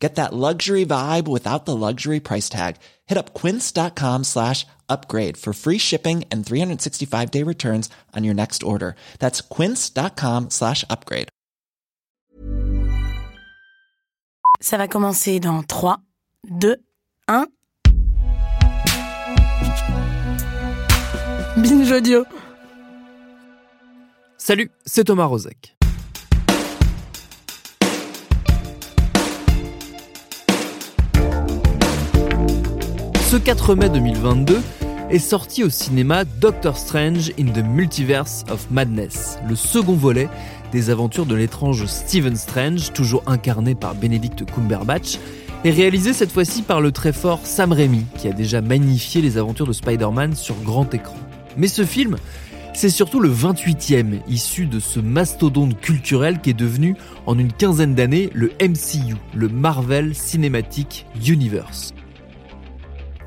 Get that luxury vibe without the luxury price tag. Hit up quince.com slash upgrade for free shipping and 365 day returns on your next order. That's quince.com slash upgrade. Ça va commencer dans 3, 2, 1. Binge audio. Salut, c'est Thomas Rozek. Ce 4 mai 2022 est sorti au cinéma Doctor Strange in the Multiverse of Madness, le second volet des aventures de l'étrange Stephen Strange, toujours incarné par Benedict Cumberbatch, et réalisé cette fois-ci par le très fort Sam Raimi, qui a déjà magnifié les aventures de Spider-Man sur grand écran. Mais ce film, c'est surtout le 28e, issu de ce mastodonte culturel qui est devenu, en une quinzaine d'années, le MCU, le Marvel Cinematic Universe.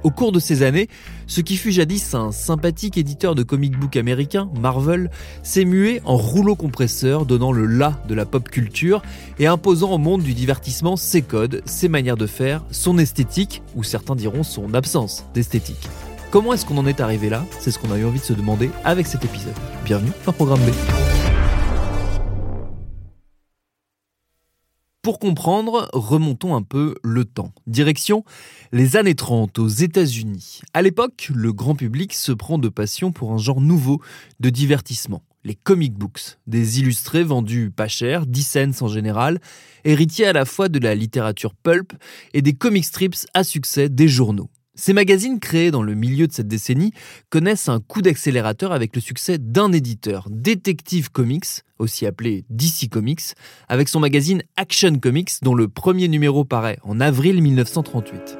Au cours de ces années, ce qui fut jadis un sympathique éditeur de comic book américain, Marvel, s'est mué en rouleau compresseur donnant le la de la pop culture et imposant au monde du divertissement ses codes, ses manières de faire, son esthétique, ou certains diront son absence d'esthétique. Comment est-ce qu'on en est arrivé là? C'est ce qu'on a eu envie de se demander avec cet épisode. Bienvenue dans Programme B. Pour comprendre, remontons un peu le temps. Direction les années 30 aux États-Unis. À l'époque, le grand public se prend de passion pour un genre nouveau de divertissement, les comic books, des illustrés vendus pas cher, 10 cents en général, héritiers à la fois de la littérature pulp et des comic strips à succès des journaux. Ces magazines créés dans le milieu de cette décennie connaissent un coup d'accélérateur avec le succès d'un éditeur, Detective Comics, aussi appelé DC Comics, avec son magazine Action Comics dont le premier numéro paraît en avril 1938.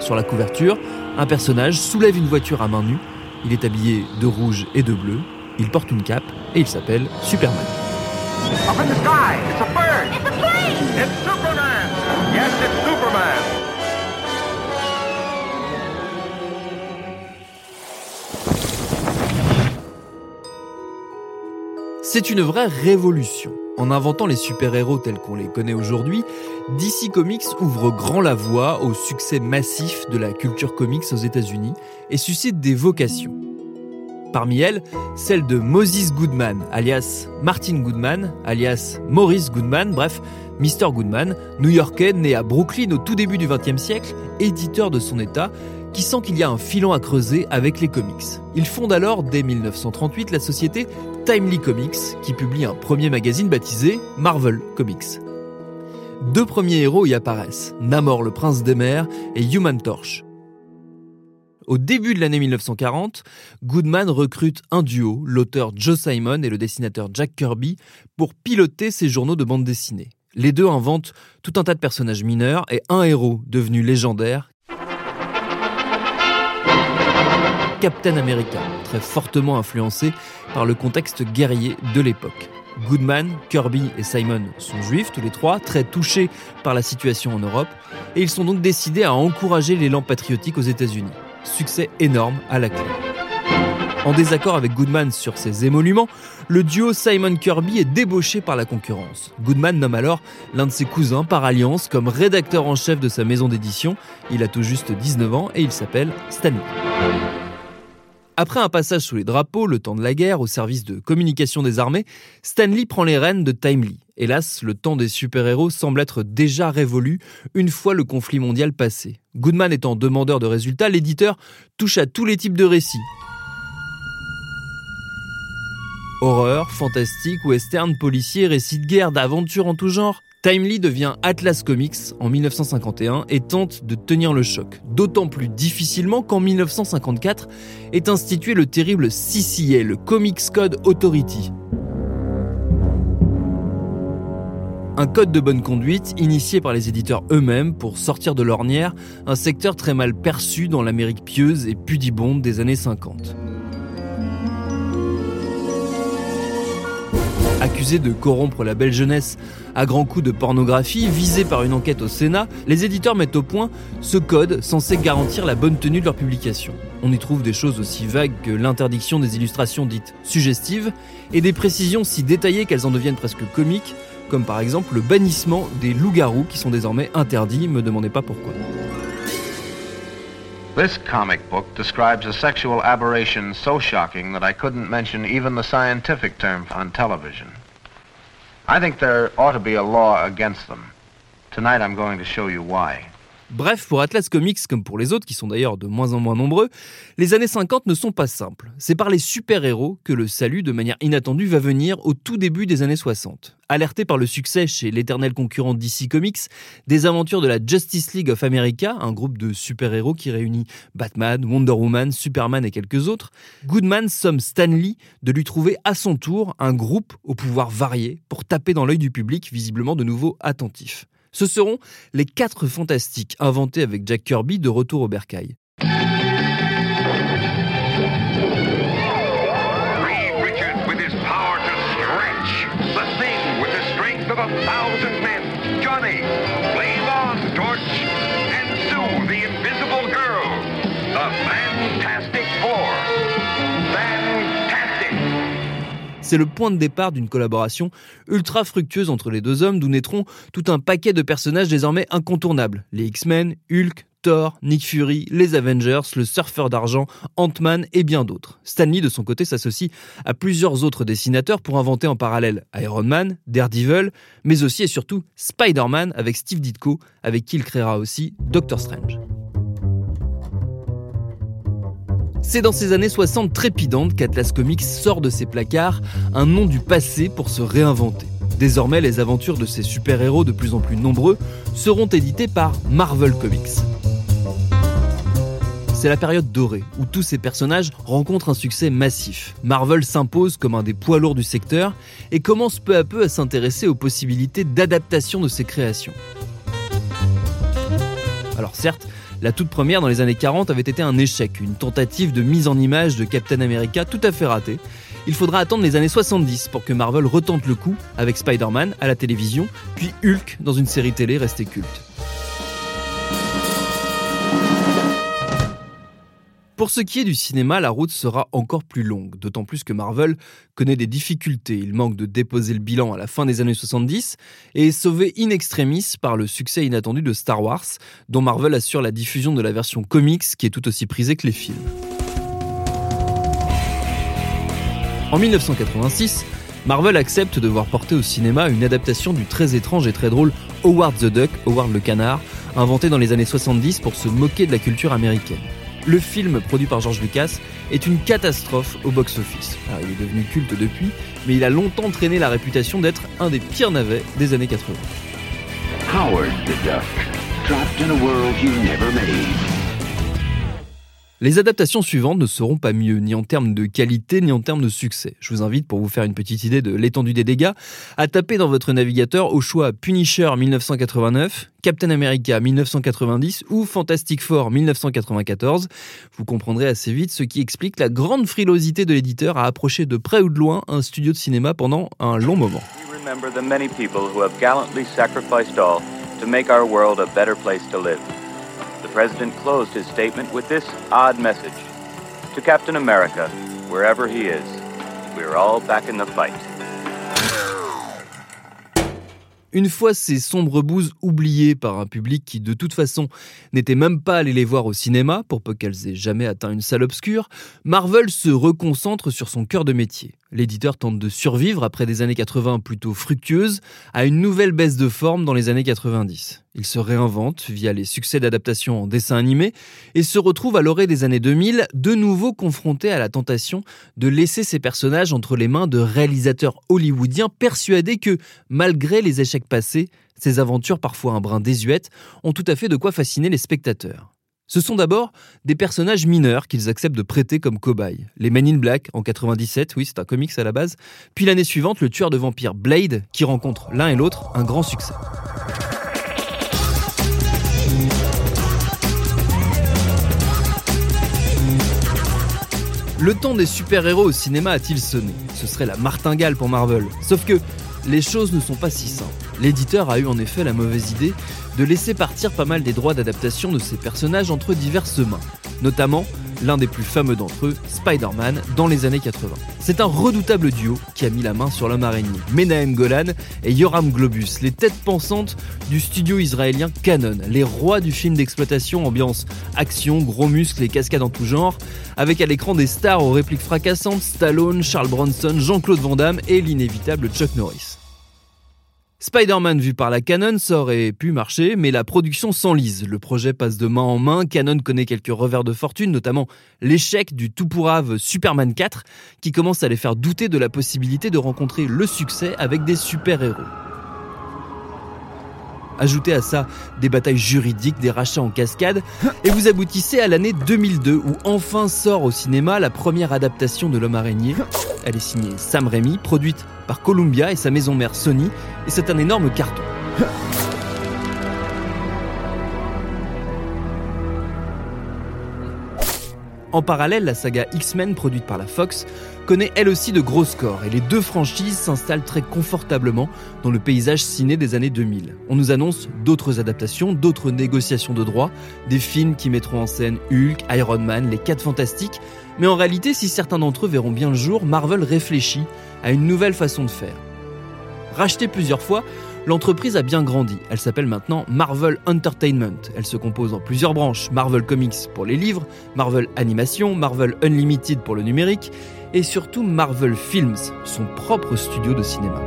Sur la couverture, un personnage soulève une voiture à main nue, il est habillé de rouge et de bleu, il porte une cape et il s'appelle Superman. Up in the sky, it's a bird. It's a plane. It's Superman. Yes, it's Superman. C'est une vraie révolution. En inventant les super-héros tels qu'on les connaît aujourd'hui, DC Comics ouvre grand la voie au succès massif de la culture comics aux États-Unis et suscite des vocations. Parmi elles, celle de Moses Goodman, alias Martin Goodman, alias Maurice Goodman, bref, Mr. Goodman, new-yorkais né à Brooklyn au tout début du XXe siècle, éditeur de son état, qui sent qu'il y a un filon à creuser avec les comics. Il fonde alors, dès 1938, la société Timely Comics, qui publie un premier magazine baptisé Marvel Comics. Deux premiers héros y apparaissent, Namor le prince des mers et Human Torch. Au début de l'année 1940, Goodman recrute un duo, l'auteur Joe Simon et le dessinateur Jack Kirby, pour piloter ses journaux de bande dessinée. Les deux inventent tout un tas de personnages mineurs et un héros devenu légendaire, Captain America, très fortement influencé par le contexte guerrier de l'époque. Goodman, Kirby et Simon sont juifs tous les trois, très touchés par la situation en Europe, et ils sont donc décidés à encourager l'élan patriotique aux États-Unis. Succès énorme à la clé. En désaccord avec Goodman sur ses émoluments, le duo Simon Kirby est débauché par la concurrence. Goodman nomme alors l'un de ses cousins par alliance comme rédacteur en chef de sa maison d'édition. Il a tout juste 19 ans et il s'appelle Stanley. Après un passage sous les drapeaux, le temps de la guerre, au service de communication des armées, Stanley prend les rênes de Timely. Hélas, le temps des super-héros semble être déjà révolu une fois le conflit mondial passé. Goodman étant demandeur de résultats, l'éditeur touche à tous les types de récits. Horreur, fantastique, western, policier, récits de guerre, d'aventure en tout genre. Timely devient Atlas Comics en 1951 et tente de tenir le choc, d'autant plus difficilement qu'en 1954 est institué le terrible CCA, le Comics Code Authority. Un code de bonne conduite initié par les éditeurs eux-mêmes pour sortir de l'ornière un secteur très mal perçu dans l'Amérique pieuse et pudibonde des années 50. Accusé de corrompre la belle jeunesse à grands coups de pornographie, visé par une enquête au Sénat, les éditeurs mettent au point ce code censé garantir la bonne tenue de leur publication. On y trouve des choses aussi vagues que l'interdiction des illustrations dites suggestives et des précisions si détaillées qu'elles en deviennent presque comiques, comme par exemple le bannissement des loups-garous qui sont désormais interdits, me demandez pas pourquoi. This comic book describes a sexual aberration so shocking that I couldn't mention even the scientific term on television. I think there ought to be a law against them. Tonight I'm going to show you why. Bref, pour Atlas Comics, comme pour les autres, qui sont d'ailleurs de moins en moins nombreux, les années 50 ne sont pas simples. C'est par les super-héros que le salut, de manière inattendue, va venir au tout début des années 60. Alerté par le succès chez l'éternel concurrent DC Comics, des aventures de la Justice League of America, un groupe de super-héros qui réunit Batman, Wonder Woman, Superman et quelques autres, Goodman somme Stanley de lui trouver à son tour un groupe au pouvoir varié pour taper dans l'œil du public, visiblement de nouveau attentif. Ce seront les quatre fantastiques inventés avec Jack Kirby de retour au bercail. C'est le point de départ d'une collaboration ultra fructueuse entre les deux hommes, d'où naîtront tout un paquet de personnages désormais incontournables. Les X-Men, Hulk, Thor, Nick Fury, les Avengers, le Surfeur d'argent, Ant-Man et bien d'autres. Stanley, de son côté, s'associe à plusieurs autres dessinateurs pour inventer en parallèle Iron Man, Daredevil, mais aussi et surtout Spider-Man avec Steve Ditko, avec qui il créera aussi Doctor Strange. C'est dans ces années 60 trépidantes qu'Atlas Comics sort de ses placards un nom du passé pour se réinventer. Désormais, les aventures de ces super-héros de plus en plus nombreux seront éditées par Marvel Comics. C'est la période dorée où tous ces personnages rencontrent un succès massif. Marvel s'impose comme un des poids lourds du secteur et commence peu à peu à s'intéresser aux possibilités d'adaptation de ses créations. Alors certes, la toute première dans les années 40 avait été un échec, une tentative de mise en image de Captain America tout à fait ratée. Il faudra attendre les années 70 pour que Marvel retente le coup avec Spider-Man à la télévision, puis Hulk dans une série télé restée culte. Pour ce qui est du cinéma, la route sera encore plus longue, d'autant plus que Marvel connaît des difficultés. Il manque de déposer le bilan à la fin des années 70 et est sauvé in extremis par le succès inattendu de Star Wars, dont Marvel assure la diffusion de la version comics qui est tout aussi prisée que les films. En 1986, Marvel accepte de voir porter au cinéma une adaptation du très étrange et très drôle Howard the Duck, Howard le canard, inventé dans les années 70 pour se moquer de la culture américaine. Le film, produit par George Lucas, est une catastrophe au box-office. Alors, Il est devenu culte depuis, mais il a longtemps traîné la réputation d'être un des pires navets des années 80. Howard the Duck, trapped in a world you never made. Les adaptations suivantes ne seront pas mieux, ni en termes de qualité, ni en termes de succès. Je vous invite, pour vous faire une petite idée de l'étendue des dégâts, à taper dans votre navigateur au choix Punisher 1989, Captain America 1990 ou Fantastic Four 1994. Vous comprendrez assez vite ce qui explique la grande frilosité de l'éditeur à approcher de près ou de loin un studio de cinéma pendant un long moment. To make our world a better place to live. The President closed his statement with this odd message To Captain America, wherever he is, we're all back in the fight. Une fois ces sombres bouses oubliées par un public qui de toute façon n'était même pas allé les voir au cinéma, pour peu qu'elles aient jamais atteint une salle obscure, Marvel se reconcentre sur son cœur de métier. L'éditeur tente de survivre après des années 80 plutôt fructueuses à une nouvelle baisse de forme dans les années 90. Il se réinvente via les succès d'adaptation en dessin animé et se retrouve à l'orée des années 2000 de nouveau confronté à la tentation de laisser ses personnages entre les mains de réalisateurs hollywoodiens persuadés que, malgré les échecs passés, ces aventures parfois un brin désuètes ont tout à fait de quoi fasciner les spectateurs. Ce sont d'abord des personnages mineurs qu'ils acceptent de prêter comme cobayes. Les Men in Black en 97, oui c'est un comics à la base, puis l'année suivante le tueur de vampires Blade qui rencontre l'un et l'autre un grand succès. Le temps des super-héros au cinéma a-t-il sonné? Ce serait la martingale pour Marvel. Sauf que les choses ne sont pas si simples. L'éditeur a eu en effet la mauvaise idée de laisser partir pas mal des droits d'adaptation de ses personnages entre diverses mains, notamment l'un des plus fameux d'entre eux, Spider-Man, dans les années 80. C'est un redoutable duo qui a mis la main sur l'homme araignée, Menahem Golan et Yoram Globus, les têtes pensantes du studio israélien Canon, les rois du film d'exploitation ambiance action, gros muscles et cascades en tout genre, avec à l'écran des stars aux répliques fracassantes, Stallone, Charles Bronson, Jean-Claude Van Damme et l'inévitable Chuck Norris. Spider-Man vu par la Canon, ça aurait pu marcher, mais la production s'enlise. Le projet passe de main en main. Canon connaît quelques revers de fortune, notamment l'échec du tout pourrave Superman 4, qui commence à les faire douter de la possibilité de rencontrer le succès avec des super-héros. Ajoutez à ça des batailles juridiques, des rachats en cascade, et vous aboutissez à l'année 2002 où enfin sort au cinéma la première adaptation de L'Homme Araignée. Elle est signée Sam Raimi, produite par Columbia et sa maison mère Sony, et c'est un énorme carton. En parallèle, la saga X-Men produite par la Fox connaît elle aussi de gros scores et les deux franchises s'installent très confortablement dans le paysage ciné des années 2000. On nous annonce d'autres adaptations, d'autres négociations de droits, des films qui mettront en scène Hulk, Iron Man, les 4 fantastiques, mais en réalité, si certains d'entre eux verront bien le jour, Marvel réfléchit à une nouvelle façon de faire. Rachetée plusieurs fois, l'entreprise a bien grandi. Elle s'appelle maintenant Marvel Entertainment. Elle se compose en plusieurs branches. Marvel Comics pour les livres, Marvel Animation, Marvel Unlimited pour le numérique et surtout Marvel Films, son propre studio de cinéma.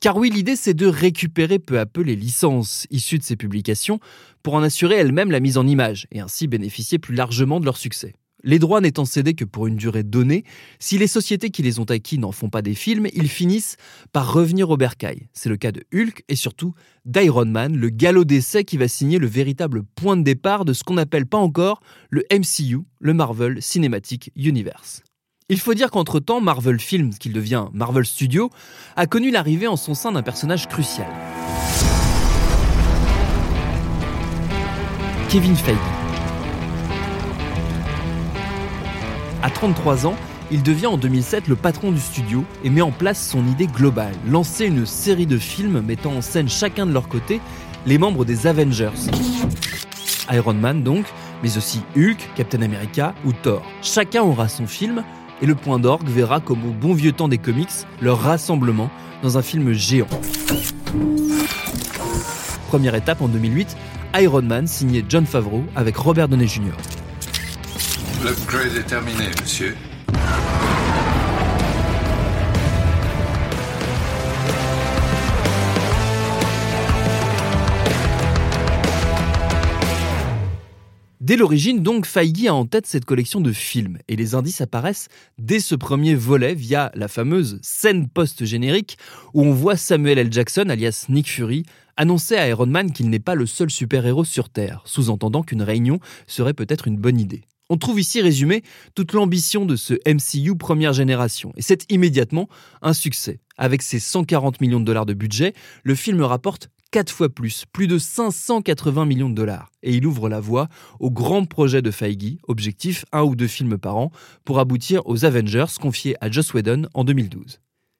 Car oui, l'idée c'est de récupérer peu à peu les licences issues de ces publications pour en assurer elles-mêmes la mise en image et ainsi bénéficier plus largement de leur succès. Les droits n'étant cédés que pour une durée donnée, si les sociétés qui les ont acquis n'en font pas des films, ils finissent par revenir au bercail. C'est le cas de Hulk et surtout d'Iron Man, le galop d'essai qui va signer le véritable point de départ de ce qu'on n'appelle pas encore le MCU, le Marvel Cinematic Universe. Il faut dire qu'entre-temps, Marvel Films, qu'il devient Marvel Studios, a connu l'arrivée en son sein d'un personnage crucial. Kevin Feige. À 33 ans, il devient en 2007 le patron du studio et met en place son idée globale, lancer une série de films mettant en scène chacun de leur côté les membres des Avengers. Iron Man donc, mais aussi Hulk, Captain America ou Thor. Chacun aura son film et le point d'orgue verra comme au bon vieux temps des comics leur rassemblement dans un film géant. Première étape en 2008, Iron Man signé John Favreau avec Robert Downey Jr. L'upgrade est terminé, monsieur. Dès l'origine, donc, Feige a en tête cette collection de films, et les indices apparaissent dès ce premier volet via la fameuse scène post-générique où on voit Samuel L. Jackson, alias Nick Fury, annoncer à Iron Man qu'il n'est pas le seul super-héros sur Terre, sous-entendant qu'une réunion serait peut-être une bonne idée. On trouve ici résumé toute l'ambition de ce MCU première génération, et c'est immédiatement un succès. Avec ses 140 millions de dollars de budget, le film rapporte 4 fois plus, plus de 580 millions de dollars. Et il ouvre la voie au grand projet de Feige, objectif un ou deux films par an, pour aboutir aux Avengers confiés à Joss Whedon en 2012.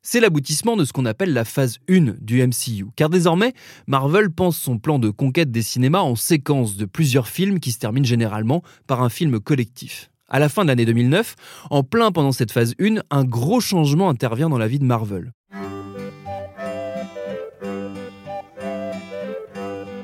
C'est l'aboutissement de ce qu'on appelle la phase 1 du MCU, car désormais, Marvel pense son plan de conquête des cinémas en séquence de plusieurs films qui se terminent généralement par un film collectif. À la fin de l'année 2009, en plein pendant cette phase 1, un gros changement intervient dans la vie de Marvel.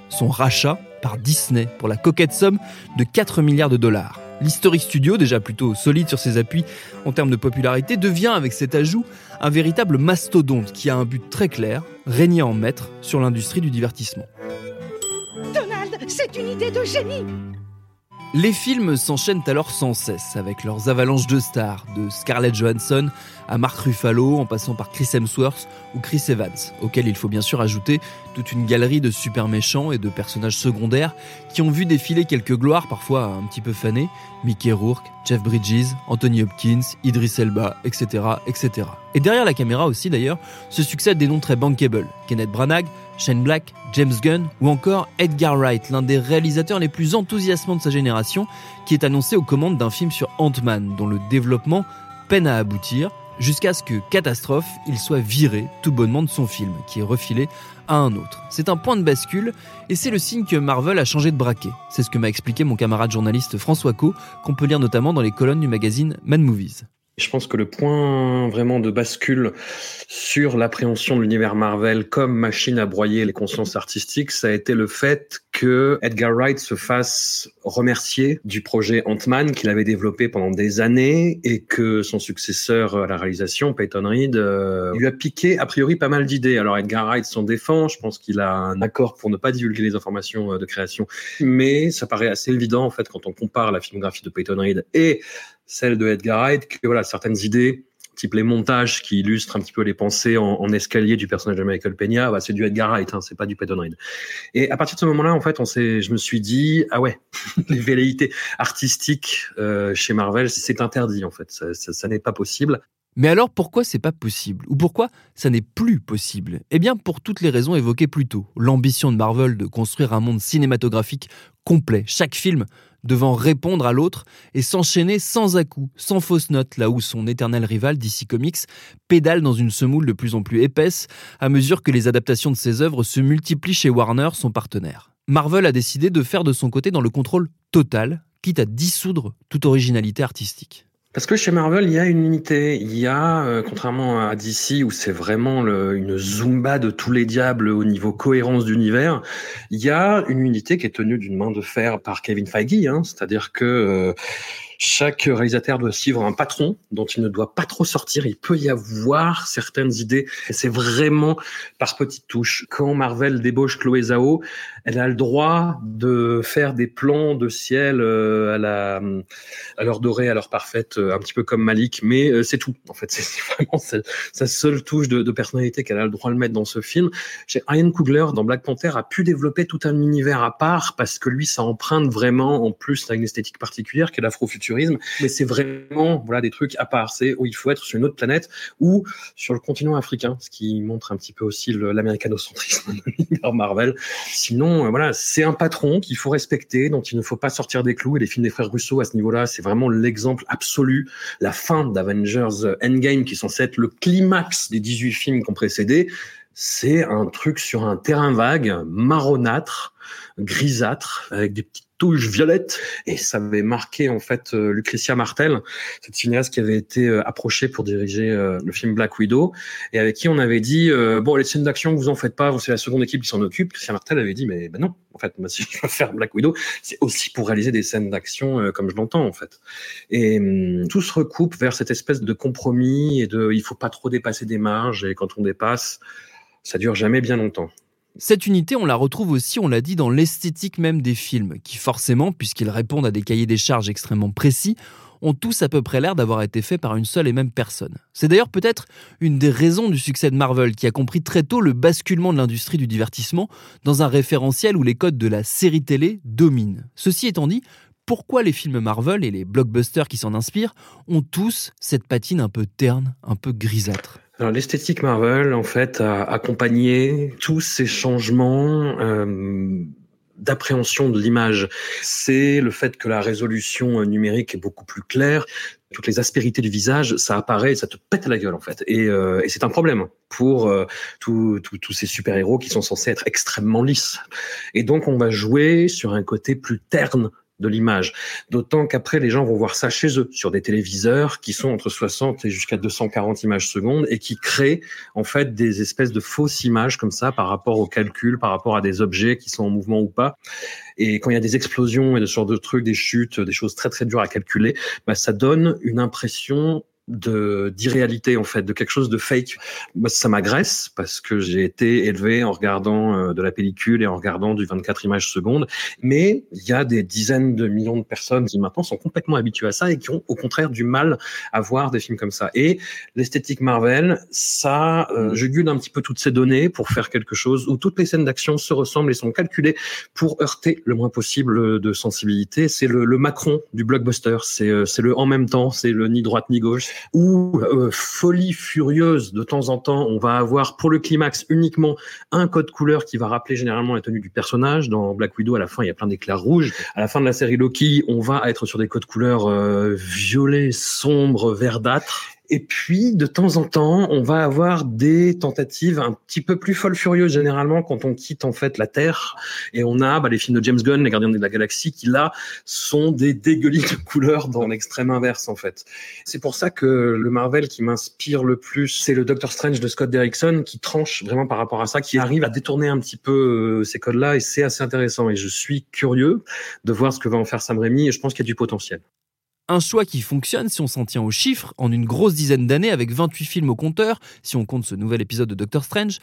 Son rachat par Disney pour la coquette somme de 4 milliards de dollars. L'Historic Studio, déjà plutôt solide sur ses appuis en termes de popularité, devient avec cet ajout un véritable mastodonte qui a un but très clair, régner en maître sur l'industrie du divertissement. Donald, c'est une idée de génie Les films s'enchaînent alors sans cesse avec leurs avalanches de stars, de Scarlett Johansson à Mark Ruffalo en passant par Chris Hemsworth ou Chris Evans, auquel il faut bien sûr ajouter toute une galerie de super méchants et de personnages secondaires qui ont vu défiler quelques gloires parfois un petit peu fanées, Mickey Rourke, Jeff Bridges, Anthony Hopkins, Idris Elba, etc., etc. Et derrière la caméra aussi d'ailleurs, se succèdent des noms très bankable, Kenneth Branagh, Shane Black, James Gunn ou encore Edgar Wright, l'un des réalisateurs les plus enthousiasmants de sa génération, qui est annoncé aux commandes d'un film sur Ant-Man, dont le développement peine à aboutir, jusqu'à ce que, catastrophe, il soit viré tout bonnement de son film, qui est refilé à un autre. C'est un point de bascule, et c'est le signe que Marvel a changé de braquet. C'est ce que m'a expliqué mon camarade journaliste François Co, qu'on peut lire notamment dans les colonnes du magazine Mad Movies. Je pense que le point vraiment de bascule sur l'appréhension de l'univers Marvel comme machine à broyer les consciences artistiques, ça a été le fait que Edgar Wright se fasse remercier du projet Ant-Man qu'il avait développé pendant des années et que son successeur à la réalisation, Peyton Reed, euh, lui a piqué a priori pas mal d'idées. Alors Edgar Wright s'en défend, je pense qu'il a un accord pour ne pas divulguer les informations euh, de création, mais ça paraît assez évident en fait quand on compare la filmographie de Peyton Reed et celle de Edgar Wright, que voilà, certaines idées, type les montages qui illustrent un petit peu les pensées en, escalier du personnage de Michael Peña, bah, c'est du Edgar Wright, hein, c'est pas du Peyton Reed. Et à partir de ce moment-là, en fait, on je me suis dit, ah ouais, les velléités artistiques euh, chez Marvel, c'est interdit en fait, ça, ça, ça n'est pas possible. Mais alors pourquoi c'est pas possible? Ou pourquoi ça n'est plus possible? Eh bien pour toutes les raisons évoquées plus tôt. L'ambition de Marvel de construire un monde cinématographique complet, chaque film devant répondre à l'autre et s'enchaîner sans à-coup, sans fausse note, là où son éternel rival DC Comics pédale dans une semoule de plus en plus épaisse à mesure que les adaptations de ses œuvres se multiplient chez Warner, son partenaire. Marvel a décidé de faire de son côté dans le contrôle total, quitte à dissoudre toute originalité artistique. Parce que chez Marvel, il y a une unité. Il y a, euh, contrairement à DC, où c'est vraiment le, une zumba de tous les diables au niveau cohérence d'univers, il y a une unité qui est tenue d'une main de fer par Kevin Feige. Hein, C'est-à-dire que euh, chaque réalisateur doit suivre un patron dont il ne doit pas trop sortir. Il peut y avoir certaines idées. Et c'est vraiment par petites touches. Quand Marvel débauche Chloé Zhao, elle a le droit de faire des plans de ciel euh, à la à l'heure dorée, à l'heure parfaite, euh, un petit peu comme Malik, mais euh, c'est tout. En fait, c'est vraiment sa, seule touche de, personnalité qu'elle a le droit de mettre dans ce film. Chez Ryan Coogler, dans Black Panther, a pu développer tout un univers à part parce que lui, ça emprunte vraiment en plus à une esthétique particulière qui est l'afrofuturisme. Mais c'est vraiment voilà des trucs à part. C'est où il faut être sur une autre planète ou sur le continent africain, ce qui montre un petit peu aussi l'américanocentrisme de Marvel. Sinon euh, voilà, c'est un patron qu'il faut respecter, dont il ne faut pas sortir des clous. Et les films des frères Russo à ce niveau-là, c'est vraiment l'exemple absolu. La fin d'Avengers Endgame, qui est censé être le climax des 18 films qui ont précédé, c'est un truc sur un terrain vague, marronâtre, grisâtre, avec des petites touches violettes. Et ça avait marqué en fait euh, Lucretia Martel, cette cinéaste qui avait été euh, approchée pour diriger euh, le film Black Widow, et avec qui on avait dit bon les scènes d'action vous en faites pas, c'est la seconde équipe qui s'en occupe. Lucretia Martel avait dit mais ben non, en fait si je veux faire Black Widow, c'est aussi pour réaliser des scènes d'action comme je l'entends en fait. Et hum, tout se recoupe vers cette espèce de compromis et de il faut pas trop dépasser des marges et quand on dépasse ça dure jamais bien longtemps. Cette unité, on la retrouve aussi, on l'a dit, dans l'esthétique même des films, qui forcément, puisqu'ils répondent à des cahiers des charges extrêmement précis, ont tous à peu près l'air d'avoir été faits par une seule et même personne. C'est d'ailleurs peut-être une des raisons du succès de Marvel, qui a compris très tôt le basculement de l'industrie du divertissement dans un référentiel où les codes de la série télé dominent. Ceci étant dit, pourquoi les films Marvel et les blockbusters qui s'en inspirent ont tous cette patine un peu terne, un peu grisâtre? L'esthétique Marvel, en fait, a accompagné tous ces changements euh, d'appréhension de l'image. C'est le fait que la résolution numérique est beaucoup plus claire. Toutes les aspérités du visage, ça apparaît, ça te pète la gueule en fait. Et, euh, c'est un problème pour euh, tous ces super-héros qui sont censés être extrêmement lisses. Et donc on va jouer sur un côté plus terne de l'image. D'autant qu'après, les gens vont voir ça chez eux, sur des téléviseurs qui sont entre 60 et jusqu'à 240 images secondes et qui créent en fait des espèces de fausses images comme ça par rapport au calcul, par rapport à des objets qui sont en mouvement ou pas. Et quand il y a des explosions et de sortes de trucs, des chutes, des choses très très dures à calculer, bah, ça donne une impression de d'irréalité en fait, de quelque chose de fake. Ça m'agresse parce que j'ai été élevé en regardant euh, de la pellicule et en regardant du 24 images secondes. Mais il y a des dizaines de millions de personnes qui maintenant sont complètement habituées à ça et qui ont au contraire du mal à voir des films comme ça. Et l'esthétique Marvel, ça, euh, je guide un petit peu toutes ces données pour faire quelque chose où toutes les scènes d'action se ressemblent et sont calculées pour heurter le moins possible de sensibilité. C'est le, le Macron du blockbuster. C'est euh, c'est le en même temps. C'est le ni droite ni gauche ou euh, folie furieuse de temps en temps, on va avoir pour le climax uniquement un code couleur qui va rappeler généralement la tenue du personnage. Dans Black Widow, à la fin, il y a plein d'éclairs rouges. À la fin de la série Loki, on va être sur des codes couleurs euh, violet, sombre, verdâtre. Et puis, de temps en temps, on va avoir des tentatives un petit peu plus folles furieuses, généralement, quand on quitte en fait la Terre. Et on a bah, les films de James Gunn, Les Gardiens de la Galaxie, qui là sont des dégueulis de couleurs dans l'extrême inverse, en fait. C'est pour ça que le Marvel qui m'inspire le plus, c'est le Doctor Strange de Scott Derrickson, qui tranche vraiment par rapport à ça, qui arrive à détourner un petit peu euh, ces codes-là, et c'est assez intéressant. Et je suis curieux de voir ce que va en faire Sam Raimi, et je pense qu'il y a du potentiel. Un choix qui fonctionne si on s'en tient aux chiffres, en une grosse dizaine d'années avec 28 films au compteur, si on compte ce nouvel épisode de Doctor Strange,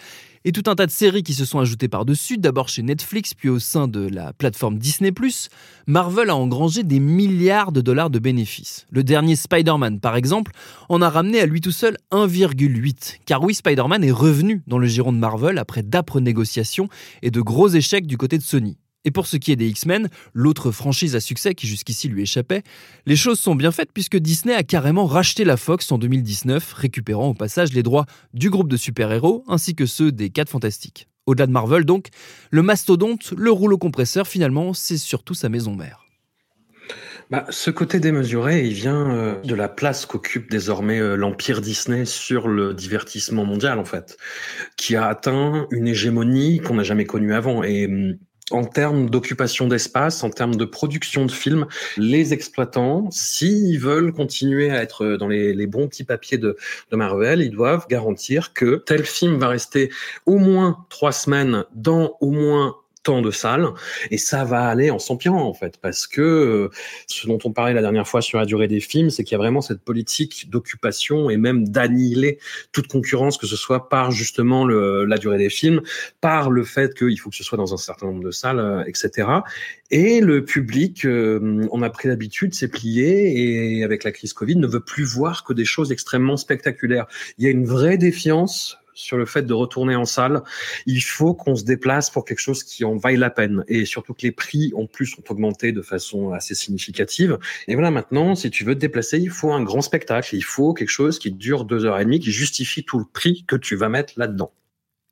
et tout un tas de séries qui se sont ajoutées par-dessus, d'abord chez Netflix, puis au sein de la plateforme Disney ⁇ Marvel a engrangé des milliards de dollars de bénéfices. Le dernier Spider-Man, par exemple, en a ramené à lui tout seul 1,8, car oui, Spider-Man est revenu dans le giron de Marvel après d'âpres négociations et de gros échecs du côté de Sony. Et pour ce qui est des X-Men, l'autre franchise à succès qui jusqu'ici lui échappait, les choses sont bien faites puisque Disney a carrément racheté la Fox en 2019, récupérant au passage les droits du groupe de super-héros ainsi que ceux des 4 Fantastiques. Au-delà de Marvel donc, le mastodonte, le rouleau compresseur finalement, c'est surtout sa maison mère. Bah, ce côté démesuré, il vient euh, de la place qu'occupe désormais euh, l'empire Disney sur le divertissement mondial, en fait, qui a atteint une hégémonie qu'on n'a jamais connue avant. Et hum, en termes d'occupation d'espace, en termes de production de films, les exploitants, s'ils veulent continuer à être dans les, bons petits papiers de, de, Marvel, ils doivent garantir que tel film va rester au moins trois semaines dans au moins tant de salles et ça va aller en s'empirant en fait parce que euh, ce dont on parlait la dernière fois sur la durée des films c'est qu'il y a vraiment cette politique d'occupation et même d'annihiler toute concurrence que ce soit par justement le, la durée des films par le fait qu'il faut que ce soit dans un certain nombre de salles euh, etc et le public euh, on a pris l'habitude s'est plié et avec la crise Covid ne veut plus voir que des choses extrêmement spectaculaires. Il y a une vraie défiance sur le fait de retourner en salle, il faut qu'on se déplace pour quelque chose qui en vaille la peine. Et surtout que les prix, en plus, ont augmenté de façon assez significative. Et voilà, maintenant, si tu veux te déplacer, il faut un grand spectacle. Il faut quelque chose qui dure deux heures et demie, qui justifie tout le prix que tu vas mettre là-dedans.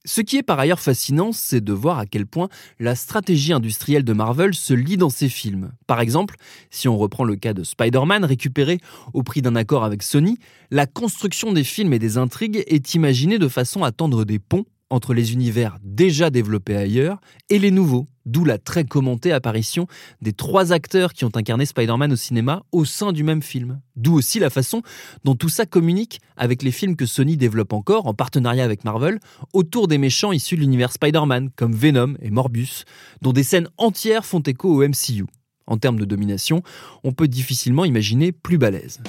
Ce qui est par ailleurs fascinant, c'est de voir à quel point la stratégie industrielle de Marvel se lit dans ses films. Par exemple, si on reprend le cas de Spider-Man récupéré au prix d'un accord avec Sony, la construction des films et des intrigues est imaginée de façon à tendre des ponts entre les univers déjà développés ailleurs et les nouveaux, d'où la très commentée apparition des trois acteurs qui ont incarné Spider-Man au cinéma au sein du même film. D'où aussi la façon dont tout ça communique avec les films que Sony développe encore en partenariat avec Marvel autour des méchants issus de l'univers Spider-Man comme Venom et Morbius, dont des scènes entières font écho au MCU. En termes de domination, on peut difficilement imaginer plus balèze.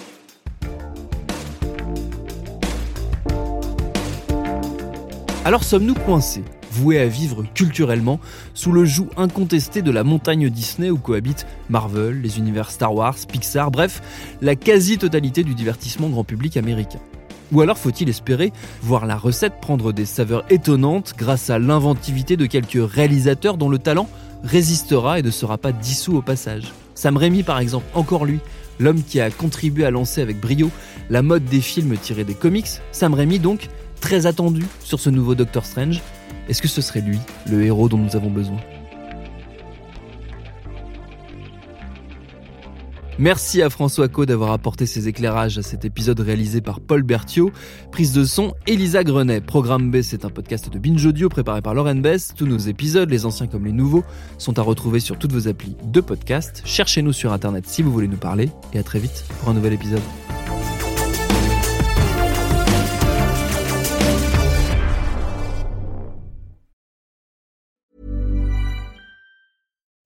Alors sommes-nous coincés, voués à vivre culturellement sous le joug incontesté de la montagne Disney où cohabitent Marvel, les univers Star Wars, Pixar, bref, la quasi-totalité du divertissement grand public américain. Ou alors faut-il espérer voir la recette prendre des saveurs étonnantes grâce à l'inventivité de quelques réalisateurs dont le talent résistera et ne sera pas dissous au passage? Sam Raimi par exemple, encore lui, l'homme qui a contribué à lancer avec brio la mode des films tirés des comics, Sam Raimi donc, très attendu sur ce nouveau Doctor Strange. Est-ce que ce serait lui, le héros dont nous avons besoin? Merci à François Co d'avoir apporté ses éclairages à cet épisode réalisé par Paul Berthiaud. Prise de son, Elisa Grenet. Programme B, c'est un podcast de Binge Audio préparé par Lauren Bess. Tous nos épisodes, les anciens comme les nouveaux, sont à retrouver sur toutes vos applis de podcast. Cherchez-nous sur Internet si vous voulez nous parler. Et à très vite pour un nouvel épisode.